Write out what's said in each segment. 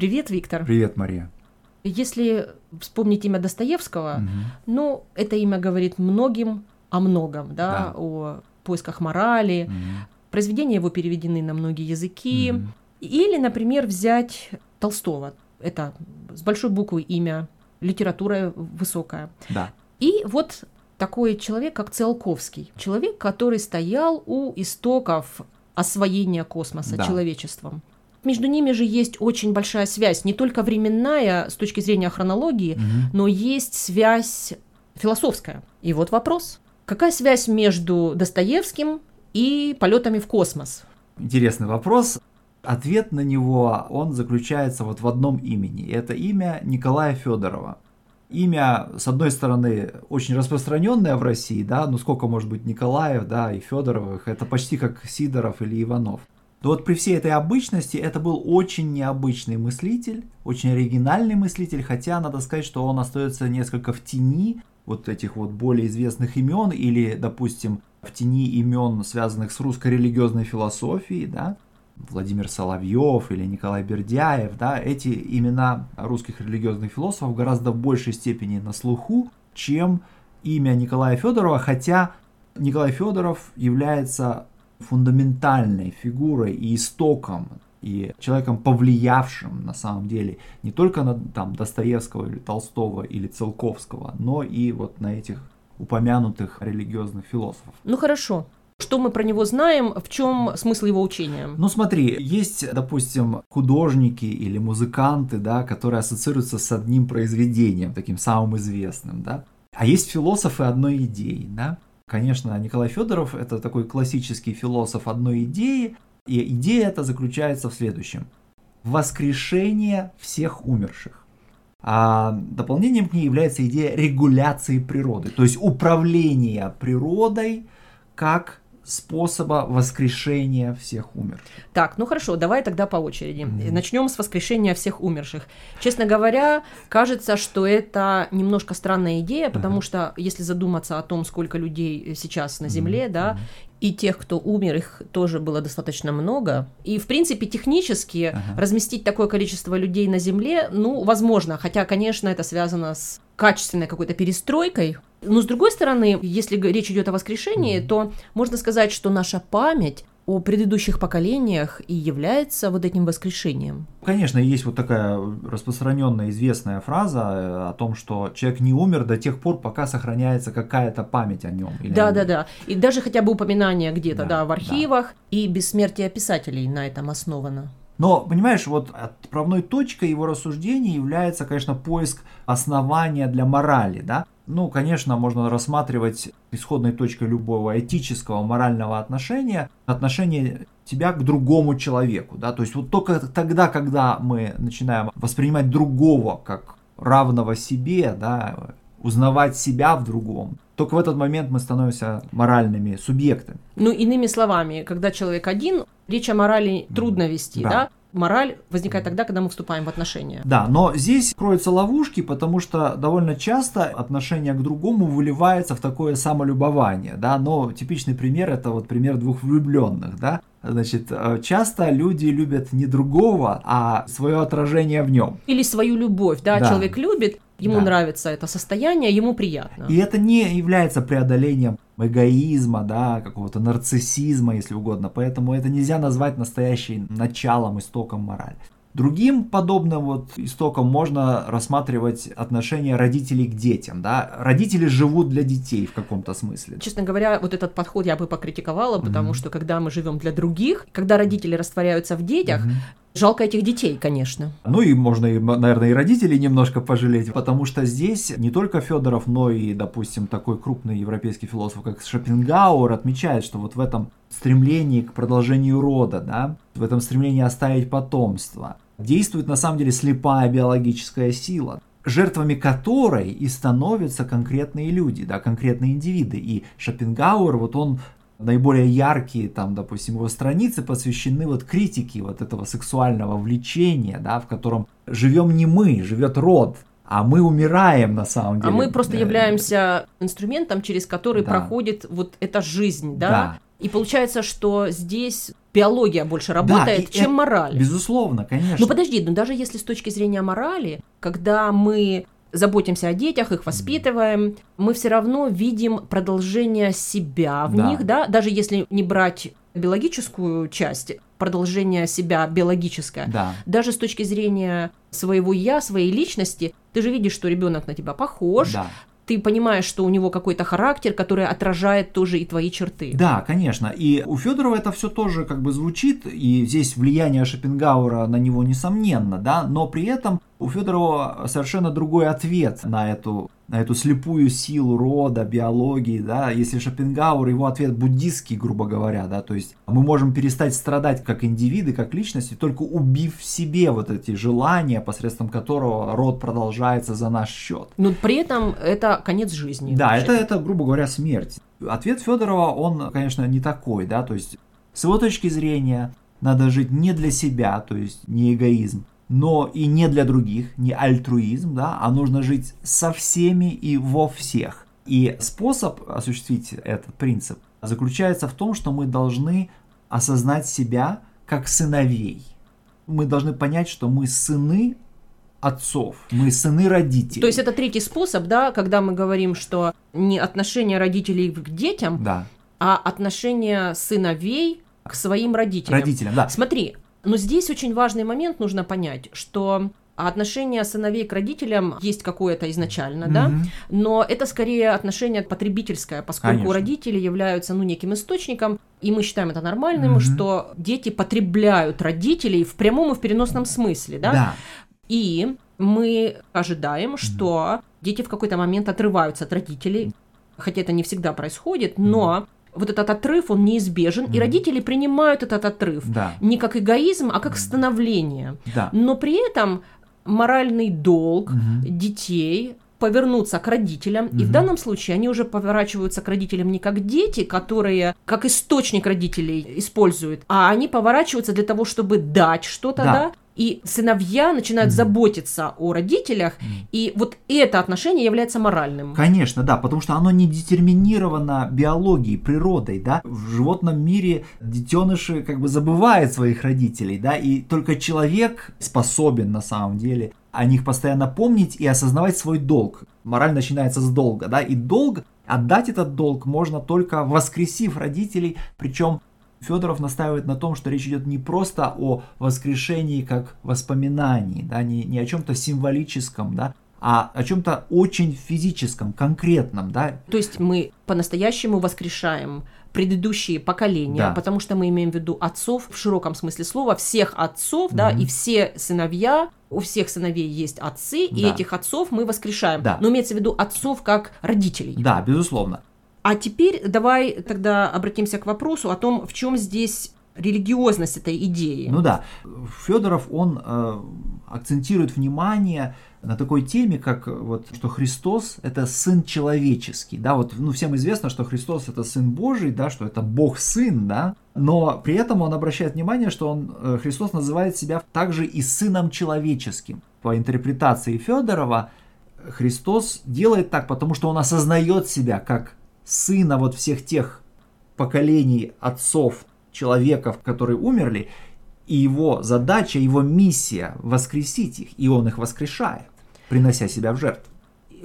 Привет, Виктор. Привет, Мария. Если вспомнить имя Достоевского, угу. ну, это имя говорит многим о многом, да, да. о поисках морали. Угу. Произведения его переведены на многие языки. Угу. Или, например, взять Толстого. Это с большой буквы имя, литература высокая. Да. И вот такой человек, как Циолковский. Человек, который стоял у истоков освоения космоса да. человечеством. Между ними же есть очень большая связь, не только временная с точки зрения хронологии, угу. но есть связь философская. И вот вопрос. Какая связь между Достоевским и полетами в космос? Интересный вопрос. Ответ на него, он заключается вот в одном имени. Это имя Николая Федорова. Имя, с одной стороны, очень распространенное в России, да, ну сколько может быть Николаев, да, и Федоровых, это почти как Сидоров или Иванов. Но вот при всей этой обычности это был очень необычный мыслитель, очень оригинальный мыслитель, хотя надо сказать, что он остается несколько в тени вот этих вот более известных имен или, допустим, в тени имен, связанных с русской религиозной философией, да, Владимир Соловьев или Николай Бердяев, да, эти имена русских религиозных философов гораздо в большей степени на слуху, чем имя Николая Федорова, хотя Николай Федоров является фундаментальной фигурой и истоком и человеком, повлиявшим на самом деле не только на там, Достоевского или Толстого или Целковского, но и вот на этих упомянутых религиозных философов. Ну хорошо. Что мы про него знаем, в чем смысл его учения? Ну смотри, есть, допустим, художники или музыканты, да, которые ассоциируются с одним произведением, таким самым известным, да. А есть философы одной идеи, да. Конечно, Николай Федоров это такой классический философ одной идеи, и идея эта заключается в следующем. Воскрешение всех умерших. А дополнением к ней является идея регуляции природы, то есть управления природой как способа воскрешения всех умерших. Так, ну хорошо, давай тогда по очереди. Mm-hmm. Начнем с воскрешения всех умерших. Честно говоря, кажется, что это немножко странная идея, потому mm-hmm. что если задуматься о том, сколько людей сейчас на Земле, mm-hmm. да, и тех, кто умер, их тоже было достаточно много. И, в принципе, технически ага. разместить такое количество людей на Земле, ну, возможно. Хотя, конечно, это связано с качественной какой-то перестройкой но с другой стороны, если речь идет о воскрешении, mm-hmm. то можно сказать, что наша память о предыдущих поколениях и является вот этим воскрешением. Конечно, есть вот такая распространенная известная фраза э, о том, что человек не умер до тех пор, пока сохраняется какая-то память о нем. Да, да, да. И даже хотя бы упоминание где-то, да, да в архивах, да. и бессмертие писателей на этом основано. Но, понимаешь, вот отправной точкой его рассуждений является, конечно, поиск основания для морали, да. Ну, конечно, можно рассматривать исходной точкой любого этического, морального отношения, отношение тебя к другому человеку, да, то есть вот только тогда, когда мы начинаем воспринимать другого как равного себе, да, узнавать себя в другом, только в этот момент мы становимся моральными субъектами. Ну, иными словами, когда человек один, речь о морали трудно вести, да? да? Мораль возникает тогда, когда мы вступаем в отношения. Да, но здесь кроются ловушки, потому что довольно часто отношение к другому выливается в такое самолюбование, да, но типичный пример это вот пример двух влюбленных, да, Значит, э, часто люди любят не другого, а свое отражение в нем. Или свою любовь, да, да. человек любит, ему да. нравится это состояние, ему приятно. И это не является преодолением эгоизма, да, какого-то нарциссизма, если угодно. Поэтому это нельзя назвать настоящим началом, истоком морали. Другим подобным вот истоком можно рассматривать отношение родителей к детям. Да? Родители живут для детей в каком-то смысле. Честно говоря, вот этот подход я бы покритиковала, потому mm-hmm. что когда мы живем для других, когда родители растворяются в детях, mm-hmm. Жалко этих детей, конечно. Ну и можно, наверное, и родителей немножко пожалеть, потому что здесь не только Федоров, но и, допустим, такой крупный европейский философ, как Шопенгауэр, отмечает, что вот в этом стремлении к продолжению рода, да, в этом стремлении оставить потомство, действует на самом деле слепая биологическая сила жертвами которой и становятся конкретные люди, да, конкретные индивиды. И Шопенгауэр, вот он наиболее яркие, там, допустим, его страницы посвящены вот критике вот этого сексуального влечения, да, в котором живем не мы, живет род, а мы умираем на самом деле. А мы просто являемся инструментом, через который да. проходит вот эта жизнь, да? да. И получается, что здесь биология больше работает, и чем мораль. Безусловно, конечно. Ну подожди, ну даже если с точки зрения морали, когда мы заботимся о детях, их воспитываем, мы все равно видим продолжение себя в Да. них, да, даже если не брать биологическую часть, продолжение себя биологическое. Да. Даже с точки зрения своего я, своей личности, ты же видишь, что ребенок на тебя похож, Да. Ты понимаешь, что у него какой-то характер, который отражает тоже и твои черты. Да, конечно. И у Федорова это все тоже как бы звучит, и здесь влияние Шопенгауэра на него несомненно, да, но при этом у Федорова совершенно другой ответ на эту, эту слепую силу рода, биологии, да, если Шопенгауэр, его ответ буддистский, грубо говоря, да, то есть мы можем перестать страдать как индивиды, как личности, только убив в себе вот эти желания, посредством которого род продолжается за наш счет. Но при этом это конец жизни. Да, вообще. это, это, грубо говоря, смерть. Ответ Федорова, он, конечно, не такой, да, то есть с его точки зрения надо жить не для себя, то есть не эгоизм, но и не для других, не альтруизм, да, а нужно жить со всеми и во всех. И способ осуществить этот принцип заключается в том, что мы должны осознать себя как сыновей. Мы должны понять, что мы сыны отцов, мы сыны родителей. То есть это третий способ, да, когда мы говорим, что не отношение родителей к детям, Да, а отношение сыновей к своим родителям. родителям, да. Смотри, но здесь очень важный момент нужно понять, что отношение сыновей к родителям есть какое-то изначально, да, Мгм. но это скорее отношение потребительское, поскольку Конечно. родители являются, ну, неким источником, и мы считаем это нормальным, Мгм. что дети потребляют родителей в прямом и в переносном смысле, да, Да. и мы ожидаем, что дети в какой-то момент отрываются от родителей, хотя это не всегда происходит, но вот этот отрыв, он неизбежен, и Мгм. родители принимают этот отрыв Да, не как эгоизм, а как становление. да. Но при этом моральный долг Мгм. детей повернуться к родителям, и в данном случае они уже поворачиваются к родителям не как дети, которые как источник родителей используют, а они поворачиваются для того, чтобы дать что-то, Да. да, и сыновья начинают Мгм. заботиться о родителях, Мгм. и вот это отношение является моральным. Конечно, да, потому что оно не детерминировано биологией, природой, да. В животном мире детеныши как бы забывают своих родителей, да, и только человек способен на самом деле о них постоянно помнить и осознавать свой долг. Мораль начинается с долга, да, и долг, отдать этот долг можно только воскресив родителей, причем Федоров настаивает на том, что речь идет не просто о воскрешении как воспоминании, да, не, не о чем-то символическом, да, а о чем-то очень физическом, конкретном, да. То есть мы по-настоящему воскрешаем предыдущие поколения, Да. потому что мы имеем в виду отцов в широком смысле слова, всех отцов, да, Мгм. и все сыновья, у всех сыновей есть отцы, и Да. этих отцов мы воскрешаем. Да. Но имеется в виду отцов как родителей. Да, безусловно. А теперь давай тогда обратимся к вопросу о том, в чем здесь религиозность этой идеи. Ну да, Федоров, он э, акцентирует внимание на такой теме, как вот, что Христос это сын человеческий, да, вот, ну, всем известно, что Христос это сын Божий, да, что это Бог сын, да, но при этом он обращает внимание, что он, э, Христос называет себя также и сыном человеческим. По интерпретации Федорова, Христос делает так, потому что он осознает себя как сына вот всех тех поколений отцов, человеков, которые умерли, и его задача, его миссия воскресить их, и он их воскрешает, принося себя в жертву.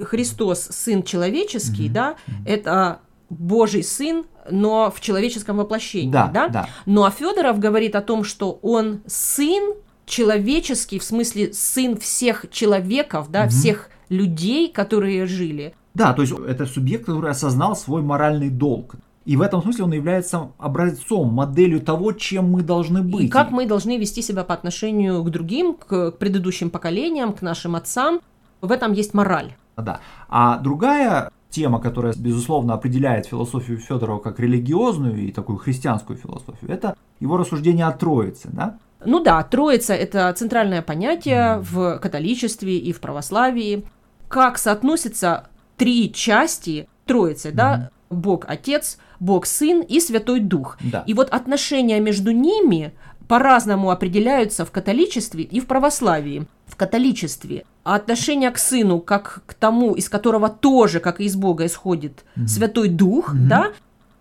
Христос сын человеческий, Мгм. да, это Божий сын, но в человеческом воплощении, Да, да? да. Ну а Федоров говорит о том, что он сын человеческий, в смысле сын всех человеков, да, Мгм. всех людей, которые жили. Да, то есть это субъект, который осознал свой моральный долг. И в этом смысле он является образцом, моделью того, чем мы должны быть. И как мы должны вести себя по отношению к другим, к, предыдущим поколениям, к нашим отцам. В этом есть мораль. Да. А другая тема, которая, безусловно, определяет философию Федорова как религиозную и такую христианскую философию, это его рассуждение о Троице. Да? Ну да, Троица – это центральное понятие в католичестве и в православии. Как соотносятся три части Троицы, да? Бог Отец, Бог Сын и Святой Дух. Да. И вот отношения между ними по-разному определяются в католичестве и в православии. В католичестве отношение к Сыну как к тому, из которого тоже, как и из Бога, исходит Мгм. Святой Дух, Мгм. да?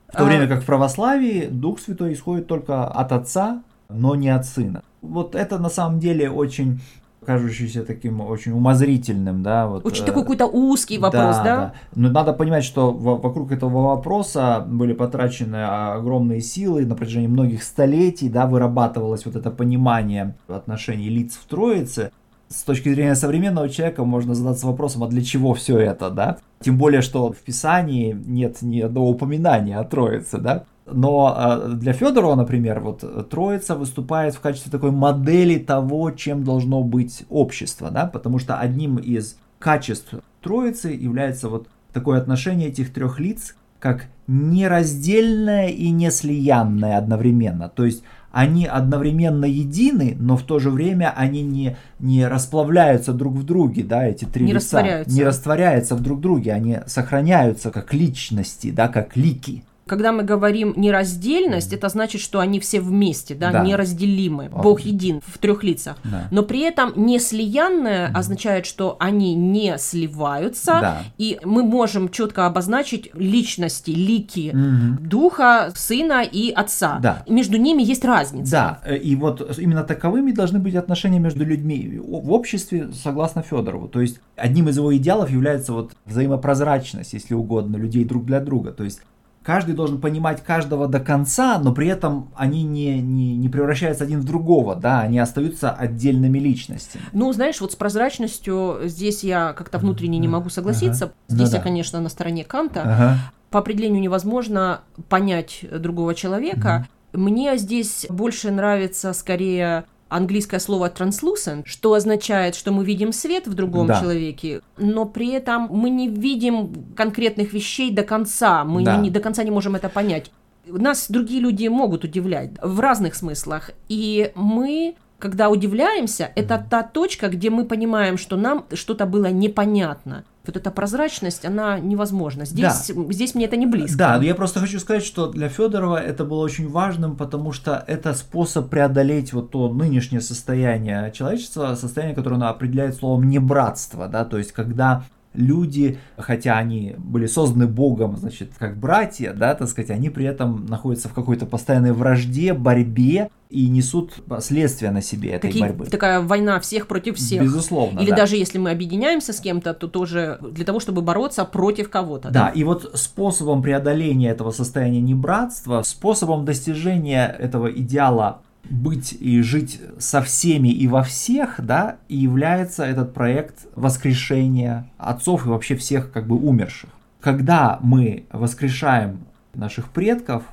В то а... время как в православии Дух Святой исходит только от Отца, но не от Сына. Вот это на самом деле очень кажущийся таким очень умозрительным, да, вот. Очень такой какой-то узкий вопрос, да? да? да. Но надо понимать, что вокруг этого вопроса были потрачены огромные силы на протяжении многих столетий, да, вырабатывалось вот это понимание отношений лиц в Троице. С точки зрения современного человека можно задаться вопросом, а для чего все это, да? Тем более, что в Писании нет ни одного упоминания о Троице, да? Но а, для Федорова, например, вот Троица выступает в качестве такой модели того, чем должно быть общество, да, потому что одним из качеств Троицы является вот такое отношение этих трех лиц, как нераздельное и неслиянное одновременно. То есть они одновременно едины, но в то же время они не, не расплавляются друг в друге, да, эти три не лица. Растворяются. Не растворяются в друг друге, они сохраняются как личности, да, как лики. Когда мы говорим нераздельность, это значит, что они все вместе, да, да. неразделимы. Ох. Бог един в трех лицах. Да. Но при этом не слиянное mm. означает, что они не сливаются, да. и мы можем четко обозначить личности, лики mm-hmm. Духа, Сына и Отца. Да. Между ними есть разница. Да, и вот именно таковыми должны быть отношения между людьми в обществе, согласно Федорову. То есть одним из его идеалов является вот взаимопрозрачность, если угодно, людей друг для друга. То есть каждый должен понимать каждого до конца, но при этом они не, не, не превращаются один в другого, да, они остаются отдельными личностями. Ну, знаешь, вот с прозрачностью здесь я как-то внутренне не могу согласиться. Ага. Здесь ну, я, да. конечно, на стороне Канта. Ага. По определению невозможно понять другого человека. Угу. Мне здесь больше нравится скорее английское слово translucent, что означает, что мы видим свет в другом да. человеке, но при этом мы не видим конкретных вещей до конца, мы да. не, не до конца не можем это понять. Нас другие люди могут удивлять в разных смыслах, и мы когда удивляемся, это та точка, где мы понимаем, что нам что-то было непонятно вот эта прозрачность, она невозможна. Здесь, да. здесь мне это не близко. Да, я просто хочу сказать, что для Федорова это было очень важным, потому что это способ преодолеть вот то нынешнее состояние человечества, состояние, которое оно определяет словом небратство, да, то есть когда люди, хотя они были созданы Богом, значит, как братья, да, так сказать, они при этом находятся в какой-то постоянной вражде, борьбе и несут последствия на себе этой Какие, борьбы. Такая война всех против всех. Безусловно. Или да. даже если мы объединяемся с кем-то, то тоже для того, чтобы бороться против кого-то. Да, да, и вот способом преодоления этого состояния небратства, способом достижения этого идеала быть и жить со всеми и во всех, да, и является этот проект воскрешения отцов и вообще всех как бы умерших. Когда мы воскрешаем наших предков,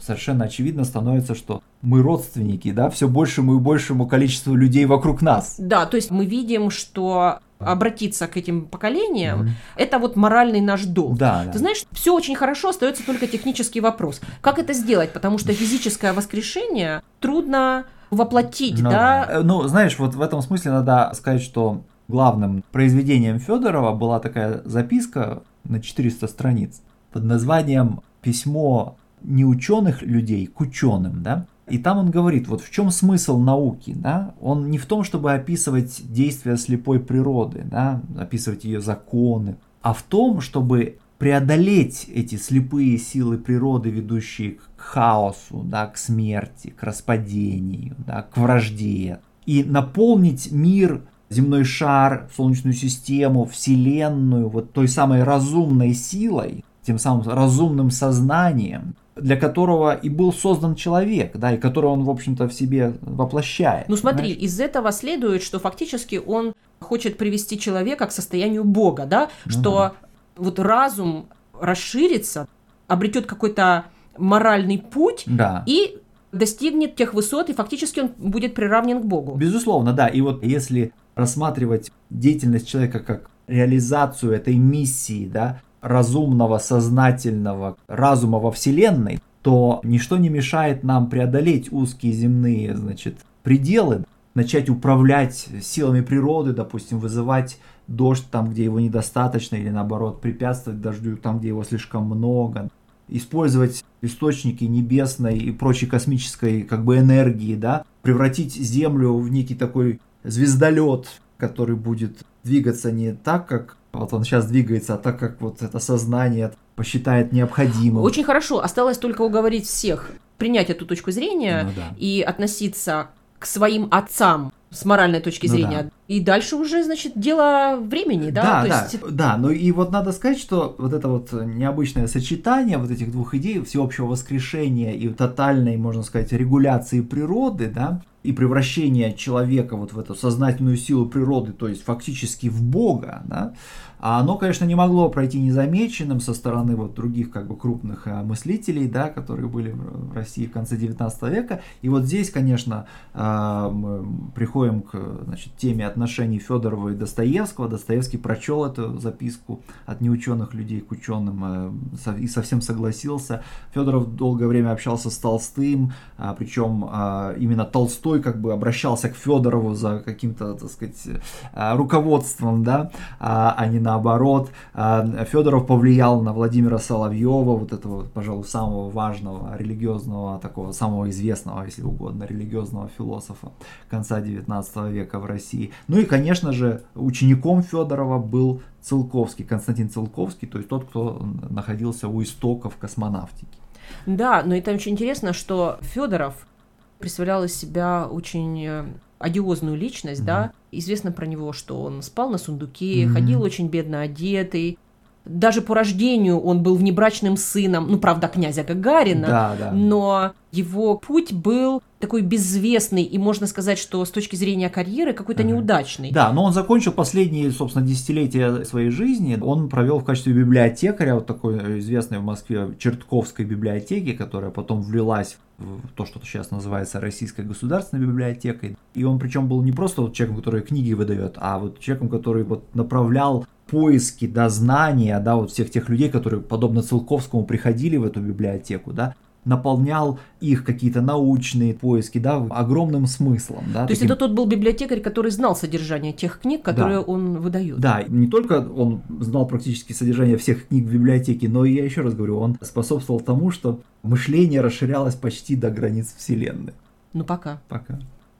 совершенно очевидно становится, что мы родственники, да, все большему и большему количеству людей вокруг нас. Да, то есть мы видим, что обратиться к этим поколениям, mm-hmm. это вот моральный наш долг. Да, Ты знаешь, все очень хорошо, остается только технический вопрос. Как это сделать? Потому что физическое воскрешение трудно воплотить, ну, да? Э, ну, знаешь, вот в этом смысле надо сказать, что главным произведением Федорова была такая записка на 400 страниц под названием «Письмо не ученых людей к ученым», да? И там он говорит, вот в чем смысл науки, да? Он не в том, чтобы описывать действия слепой природы, да, описывать ее законы, а в том, чтобы преодолеть эти слепые силы природы, ведущие к хаосу, да, к смерти, к распадению, да, к вражде, и наполнить мир, земной шар, Солнечную систему, Вселенную вот той самой разумной силой, тем самым разумным сознанием, для которого и был создан человек, да, и которого он, в общем-то, в себе воплощает. Ну смотри, понимаешь? из этого следует, что фактически он хочет привести человека к состоянию Бога, да, что да. вот разум расширится, обретет какой-то моральный путь да. и достигнет тех высот, и фактически он будет приравнен к Богу. Безусловно, да. И вот если рассматривать деятельность человека как реализацию этой миссии, да, разумного, сознательного разума во Вселенной, то ничто не мешает нам преодолеть узкие земные значит, пределы, начать управлять силами природы, допустим, вызывать дождь там, где его недостаточно, или наоборот, препятствовать дождю там, где его слишком много, использовать источники небесной и прочей космической как бы энергии, да, превратить Землю в некий такой звездолет, который будет двигаться не так, как вот он сейчас двигается, а так как вот это сознание посчитает необходимым. Очень хорошо. Осталось только уговорить всех принять эту точку зрения Ну да. и относиться к своим отцам с моральной точки Ну зрения. да. И дальше уже, значит, дело времени, да? Да, То да, есть да, ну и вот надо сказать, что вот это вот необычное сочетание вот этих двух идей, всеобщего воскрешения и тотальной, можно сказать, регуляции природы, да, и превращения человека вот в эту сознательную силу природы, то есть фактически в Бога, да, а оно, конечно, не могло пройти незамеченным со стороны вот других как бы крупных э, мыслителей, да, которые были в в России в конце 19 века. И вот здесь, конечно, э, мы приходим к значит, теме отношений Федорова и Достоевского. Достоевский прочел эту записку от неученых людей к ученым э, и совсем согласился. Федоров долгое время общался с Толстым, а, причем а, именно Толстой как бы обращался к Федорову за каким-то, так сказать, а, руководством, да, а не наоборот. Федоров повлиял на Владимира Соловьева, вот этого, пожалуй, самого важного религиозного, такого самого известного, если угодно, религиозного философа конца 19 века в России. Ну и, конечно же, учеником Федорова был Целковский, Константин Целковский, то есть тот, кто находился у истоков космонавтики. Да, но это очень интересно, что Федоров представлял из себя очень э, одиозную личность, да. Известно про него, что он спал на сундуке, Мгм. ходил очень бедно одетый. Даже по рождению он был внебрачным сыном, ну, правда, князя Гагарина, Да, да. но его путь был такой безвестный, и можно сказать, что с точки зрения карьеры какой-то Ага. неудачный. Да, но он закончил последние, собственно, десятилетия своей жизни. Он провел в качестве библиотекаря вот такой известной в Москве Чертковской библиотеки, которая потом влилась в то, что сейчас называется Российской государственной библиотекой. И он причем был не просто вот человеком, который книги выдает, а вот человеком, который вот направлял поиски, да, знания, да, вот всех тех людей, которые, подобно Целковскому, приходили в эту библиотеку, да, наполнял их какие-то научные поиски, да, огромным смыслом, да. То есть таким- это тот был библиотекарь, который знал содержание тех книг, которые он выдает. Да, не только он знал практически содержание всех книг в библиотеке, но и я еще раз говорю, он способствовал тому, что мышление расширялось почти до границ Вселенной. Ну пока. Пока.